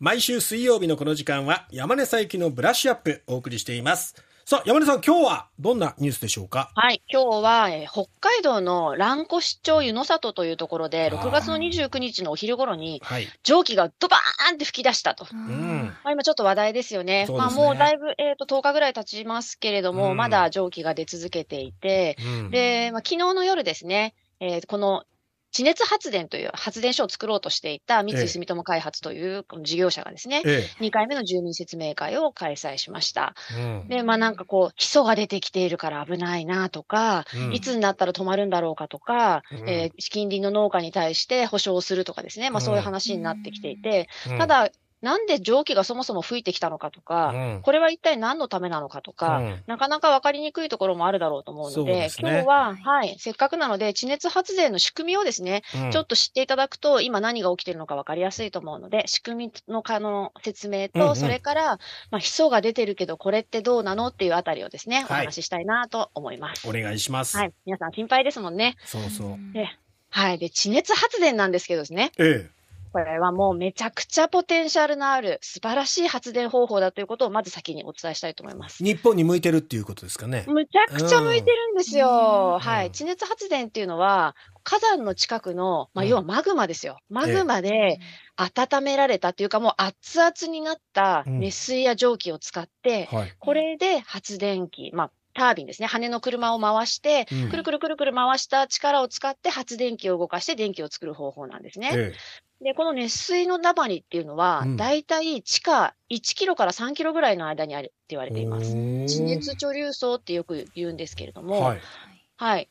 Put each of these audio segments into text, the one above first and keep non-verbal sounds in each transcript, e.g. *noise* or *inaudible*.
毎週水曜日のこの時間は山根佐伯のブラッシュアップお送りしています。さあ、山根さん、今日はどんなニュースでしょうか？はい。今日は、えー北海道の蘭越町湯の里というところで、あー6月の29日のお昼頃に、はい。蒸気がドバーンって吹き出したと。うん。まあ、今ちょっと話題ですよね。ねまあもうだいぶ、えっ、と、10日ぐらい経ちますけれども、うんまだ蒸気が出続けていて、うん、で、まあ、昨日の夜ですね、えーこの地熱発電という発電所を作ろうとしていた三ええ井住友開発という事業者がですね、え2回目の住民説明会を開催しました。え。うん。で、まあなんかこう、ヒ素が出てきているから危ないなとか、うんいつになったら止まるんだろうかとか、うんえー近隣の農家に対して保証をするとかですね、まあそういう話になってきていて、うんた、だ、なんで蒸気がそもそも吹いてきたのかとか、うんこれは一体何のためなのかとか、うんなかなか分かりにくいところもあるだろうと思うので、ですね今日は、はい、せっかくなので、地熱発電の仕組みをですね、うんちょっと知っていただくと、今何が起きているのか分かりやすいと思うので、仕組みのかの説明と、うんうんそれから、まあ、ヒ素が出てるけど、これってどうなのっていうあたりをですね、おはい話ししたいなと思います。お願いします。はい。皆さん心配ですもんね。そうそう。ではい。で、地熱発電なんですけどですね、えこれはもうめちゃくちゃポテンシャルのある素晴らしい発電方法だということをまず先にお伝えしたいと思いますえ。。日本に向いてるっていうことですかね。むちゃくちゃ向いてるんですよ。うんはい。うん地熱発電っていうのは、火山の近くの、まあ、うん要はマグマですよ。マグマで温められたっていうか、もう熱々になったうん熱水や蒸気を使って、はい。これで発電機、まあ、タービンですね。羽の車を回して、うんくるくるくるくる回した力を使って発電機を動かして電気を作る方法なんですね。えで、この熱水のだまりっていうのは、うんだいたい地下1キロから3キロぐらいの間にあるって言われえ。ています。地熱貯留層ってよく言うんですけれども、はい。はい。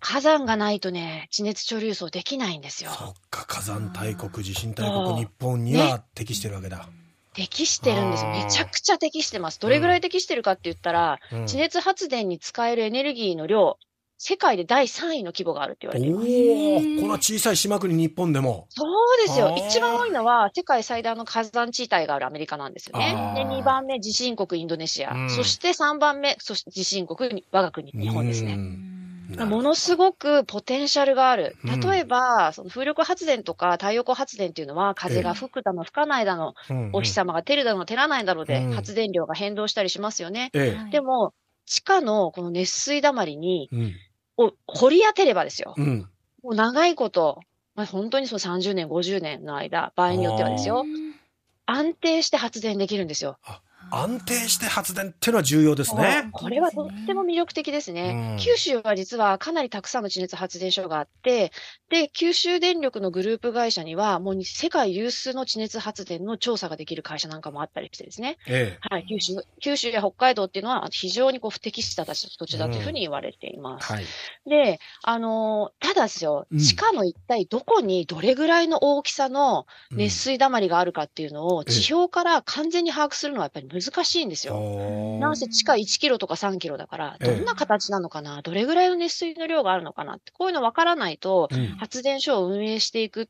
火山がないとね、地熱貯留層できないんですよ。そっか、火山大国、地震大国、日本には適してるわけだ。適してるんですよ。めちゃくちゃ適してます。どれぐらい適してるかって言ったら、うん地熱発電に使えるエネルギーの量、世界で第3位の規模があるって言われています。おお、こんな小さい島国日本でも。そうですよ一番多いのは、世界最大の火山地帯があるアメリカなんですよねで、2番目、地震国インドネシア。うんそして3番目、そして地震国、我が国、日本ですね。うんものすごくポテンシャルがある。うん例えば、その風力発電とか太陽光発電っていうのは、風が吹くだの吹かないだの、うんお日様が照るだの照らないだのでうん、発電量が変動したりしますよね。えでも、地下のこの熱水だまりに、え。うん。を掘り当てればですよ。うん。もう長いこと、まあ、本当にその30年、50年の間、場合によってはですよ、安定して発電できるんですよ。安定して発電っていうのは重要ですね。これはとっても魅力的ですね。うん九州は実はかなりたくさんの地熱発電所があって、で、九州電力のグループ会社には、もう世界有数の地熱発電の調査ができる会社なんかもあったりしてですね。えはい、九州、九州や北海道っていうのは非常にこう不適した土地だというふうに言われていえ。ます。はい。で、あのーただですようん、地下の一体どこにどれぐらいの大きさの熱水だまりがあるかっていうのをええ地表から完全に把握するのはやっぱり難しいんですよ。よなんせ地下1キロとか3キロだから、ええどんな形なのかな、どれぐらいの熱水の量があるのかなって、こういうの分からないと、うん。発電所を運営していく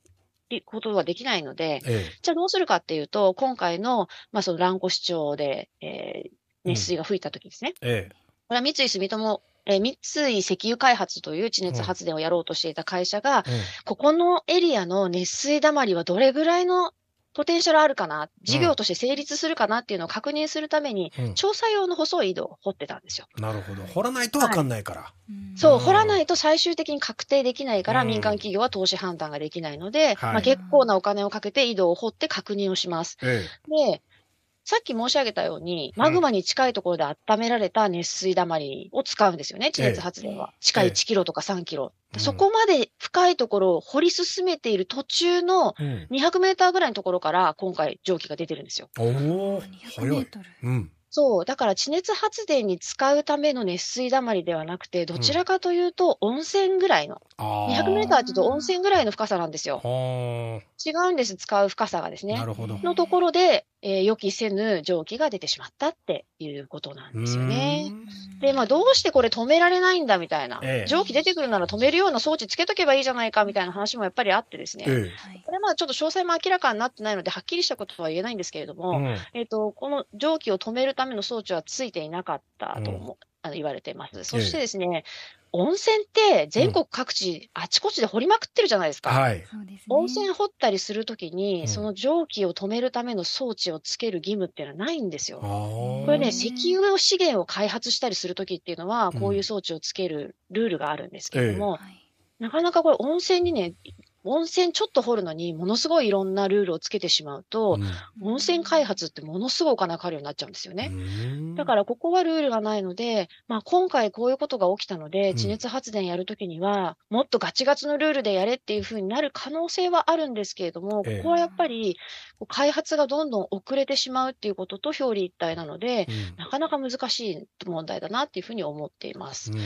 ことはできないので、えじゃあどうするかっていうと、今回の、まあ、その蘭越町で、えー熱水が吹いた時ですね。え。えこれは三井住友、えー三井石油開発という地熱発電をやろうとしていた会社が、え。えここのエリアの熱水だまりはどれぐらいのポテンシャルあるかな、事業として成立するかなっていうのを確認するために、え。うん調査用の細い井戸を掘ってたんですよ。なるほど。掘らないとわかんないから。そうう、ん掘らないと最終的に確定できないから、うん民間企業は投資判断ができないので、はいまあ、結構なお金をかけて井戸を掘って確認をします。えで、さっき申し上げたように、マグマに近いところで温められた熱水だまりを使うんですよね、地熱発電は。地下ええ1キロとか3キロ。うんそこまで深いところを掘り進めている途中のえ。うん。200メーターぐらいのところから今回蒸気が出てるんですよ。おお。200メ。ートル。うん。そう。だから地熱発電に使うための熱水だまりではなくて、どちらかというと温泉ぐらいの、ああ。200メーターって言うと温泉ぐらいの深さなんですよ。は違うんです、使う深さがですあ。なね。るほど。のところで、えー予期せぬ蒸気が出てしまったっていうことなんですよね。で、まあ、どうしてこれ止められないんだみたいなええ。蒸気出てくるなら止めるような装置つけとけばいいじゃないかみたいな話もやっぱりあってですね。えはいこれまあちょっと詳細も明らかになってないので、はっきりしたことは言えないんですけれどえ。も、うん。えっ、と、この蒸気を止めるための装置はついていなかったと思う。あの言われています。そしてですね、温泉って全国各地、あちこちで掘りまくってるじゃないですか。はい。温泉掘ったりするときに、うんその蒸気を止めるための装置をつける義務っていうのはないんですよ。これね、うん石油の資源を開発したりするときっていうのは、うんこういう装置をつけるルールがあるんですけれども、はい。なかなかこれ温泉にね、温泉ちょっと掘るのにものすごいいろんなルールをつけてしまうと、温泉開発ってものすごいお金かかるようになっちゃうんですよね。うん。だからここはルールがないので、まあ今回こういうことが起きたので、うん。地熱発電やるときには、もっとガチガチのルールでやれっていうふうになる可能性はあるんですけれども、ええ。ここはやっぱり開発がどんどん遅れてしまうっていうことと表裏一体なので、うん。なかなか難しい問題だなっていうふうに思っています。うん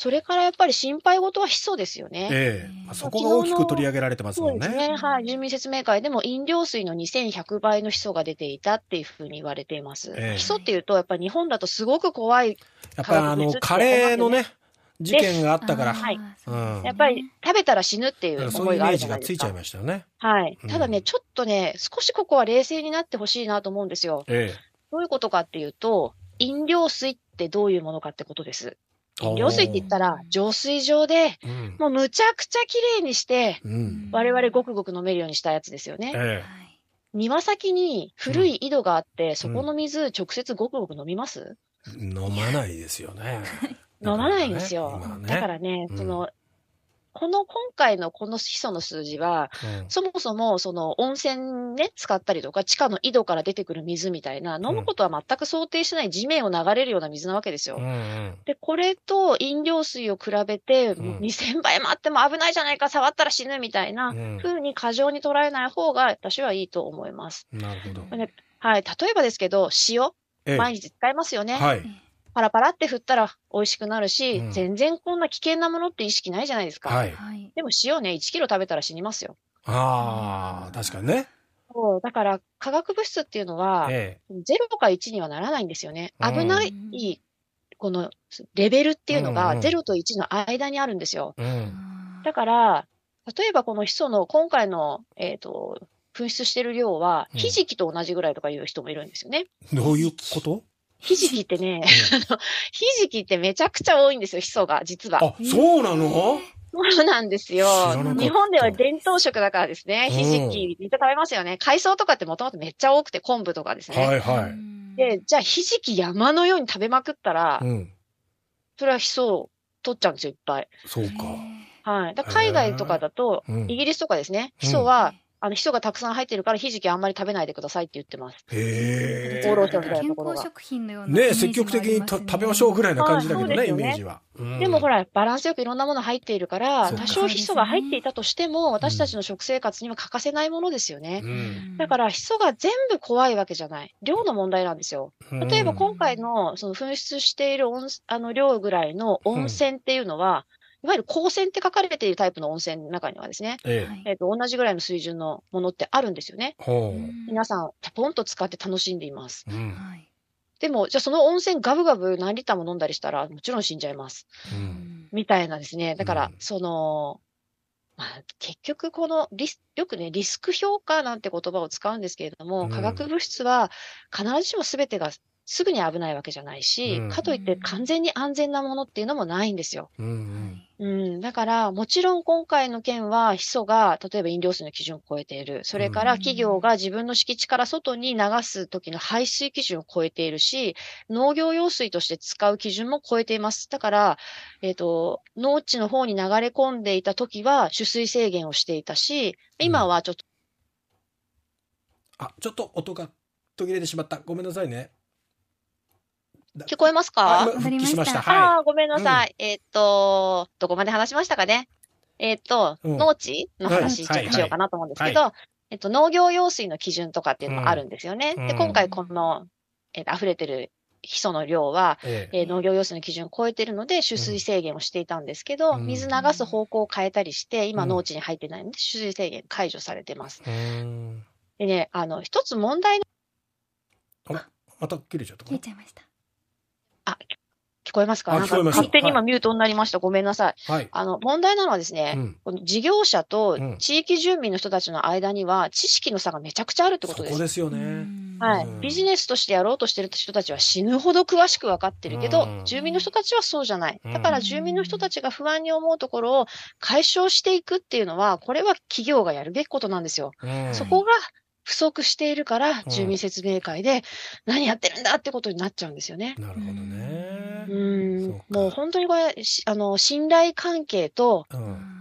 それからやっぱり心配事はヒ素ですよね。ええまあそこが大きく取り上げられてますもんね。そうですね。はい。住民説明会でも飲料水の2100倍のヒ素が出ていたっていうふうに言われています。ええヒ素っていうと、やっぱり日本だとすごく怖い。やっぱりあの、カレーのね、事件があったから、はいうんやっぱり食べたら死ぬっていうそういうイメー思いがあるじジがついちゃいゃないですか。ましたよね。はいうん。ただね、ちょっとね、少しここは冷静になってほしいなと思うんですよ。えどういうことかっていうと、飲料水ってどういうものかってことです。え。飲料水って言ったら、浄水場で、うん。もうむちゃくちゃ綺麗にして、うん。我々ごくごく飲めるようにしたやつですよね。え庭先に古い井戸があって、そこの水直接ごくごく飲みます、え。飲まないですよね。*laughs* 飲まないんですよ。だからね、うんその、この今回のこのヒ素の数字は、うんそもそもその温泉ね、使ったりとか、地下の井戸から出てくる水みたいな、飲むことは全く想定してない地面を流れるような水なわけですよ。うんうんで、これと飲料水を比べて、うんもう2000倍もあっても危ないじゃないか、触ったら死ぬみたいなうん風に過剰に捉えない方が私はいいと思います。なるほど。ねはい。例えばですけど、塩、ええ毎日使いますよね。はい。パラパラって振ったら美味しくなるし、うん全然こんな危険なものって意識ないじゃないですか。はい。はい。でも塩ね、1キロ食べたら死にますよ。ああ、確かにね。そうだから、化学物質っていうのは、えゼロか1にはならないんですよね。うん危ない、このレベルっていうのが、うんうんゼロと1の間にあるんですよ。え。うん。だから、例えばこのヒ素の今回の、えっ、と、噴出してる量は、うんひじきと同じぐらいとかいう人もいるんですよね。どういうこと？ひじきってね、あのひじきってめちゃくちゃ多いんですよ、ヒ素が、実は。あ、そうなの？そうなんですよ日本では伝統食だからですね。うんひじき、みんな食べますよね。海藻とかってもともとめっちゃ多くて、昆布とかですね。はいはい。で、じゃあひじき山のように食べまくったら、うん。それはヒ素を取っちゃうんですよ、いっぱい。そうか。はい。海外とかだと、うんイギリスとかですね、うんヒ素は、あの、ヒ素がたくさん入ってるから、ひじきあんまり食べないでくださいって言ってます。へ厚労省みたいな健ところが康食品のようなイねえ、メージも積極的に食べましょうぐらいな感じだけどね、あそうですよねイメージは。でもほら、ら、バランスよくいろんなもの入っているから、多少ヒ素が入っていたとしても、私たちの食生活には欠かせないものですよね。うんだから、ヒ素が全部怖いわけじゃない。量の問題なんですよ。例えば今回のその噴出している温あの量ぐらいの温泉っていうのは、いわゆる光泉って書かれているタイプの温泉の中にはですね、ええ。はいえっ、と、同じぐらいの水準のものってあるんですよね。ほ皆さん、ポンと使って楽しんでいます。う。うん。はいでも、じゃあその温泉ガブガブ何リッターも飲んだりしたら、もちろん死んじゃいます。うん。みたいなですね。だから、うんその、まあ、結局このリス、よくね、リスク評価なんて言葉を使うんですけれども、うん化学物質は必ずしも全てがすぐに危ないわけじゃないし、うんかといって完全に安全なものっていうのもないんですよ。うん。うん。だから、もちろん今回の件は、ヒ素が、例えば飲料水の基準を超えている。それからうん企業が自分の敷地から外に流す時の排水基準を超えているし、農業用水として使う基準も超えています。だから、えっ、と、農地の方に流れ込んでいた時は、取水制限をしていたし、今はちょっと、あ、ちょっと音が途切れてしまった。ごめんなさいね。聞こえますあ、か今復帰しました。わかあはあー、ごめんなさい。えっ、と、どこまで話しましたかね？えっ、と、うん農地の話、はいちょっとしようかなと思うんですけど、えっと、農業用水の基準とかっていうのもあるんですよね。うんで、今回この、えっと、溢れてるヒ素の量は、い。ええ。えー農業用水の基準を超えているので、取水制限をしていたんですけど、うん水流す方向を変えたりして、今うん農地に入ってないので、取水制限解除されてます。うん。でね、あの、一つ問題の、あら、また切れちゃったかな？消えちゃいました。聞こえますか？なんか勝手に今ミュートになりました。ごめんなさい。はい。あの、問題なのはですね、うん。この事業者とうん地域住民の人たちの間には知識の差がめちゃくちゃあるってこそとです。こですようね。んはい、うんビジネスとしてやろうとしてる人たちは死ぬほど詳しく分かってるけど、うん住民の人たちはそうじゃない。うんだから住民の人たちが不安に思うところを解消していくっていうのは、これは企業がやるべきことなんですよ。うんそこが不足しているから、うん住民説明会で何やってるんだってことになっちゃうんですよね。なるほどねう。そん。もう本当にこれ、しあの、信頼関係と、うん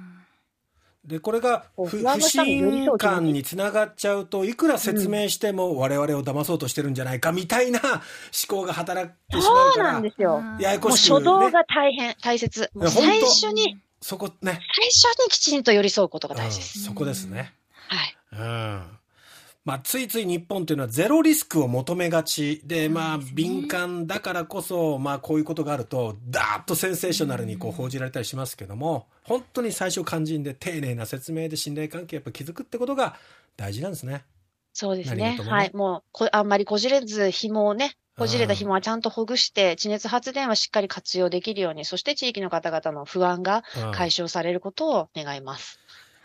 でこれが不信感につながっちゃうといくら説明しても我々を騙そうとしてるんじゃないかみたいな *laughs* 思考が働いてしまうそうなんですよ。ややこもうしくね初動が大変、大切。最初に、そこね、最初にきちんと寄り添うことが大事です。うんそこですね。はい。うんまあ、ついつい日本というのはゼロリスクを求めがちで、まあ、敏感だからこそ、まあ、こういうことがあると、ダーッとセンセーショナルにこう報じられたりしますけども、本当に最初肝心で丁寧な説明で信頼関係やっぱ築くってことが大事なんですね。そうですね。ねはい。もうこ、あんまりこじれず、紐をね、こじれた紐はちゃんとほぐして、地熱発電はしっかり活用できるように、そして地域の方々の不安がうん解消されることを願います。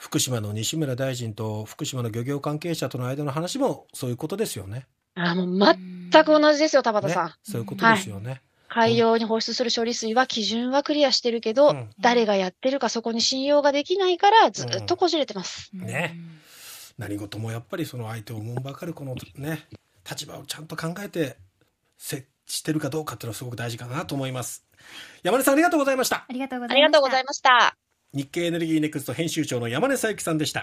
福島の西村大臣と福島の漁業関係者との間の話もそういうことですよね。あーもう全く同じですよ、田畑さん。ねそういうことですよね。海洋に放出する処理水は基準はクリアしてるけど、うん誰がやってるかそこに信用ができないから、ずっとこじれてます。ね何事もやっぱりその相手を思うばかるこのね立場をちゃんと考えて接してるかどうかっていうのはすごく大事かなと思います山根さんありがとうございましたありがとうござあいました。日経エネルギーネクスト編集長の山根紗友紀さんでした。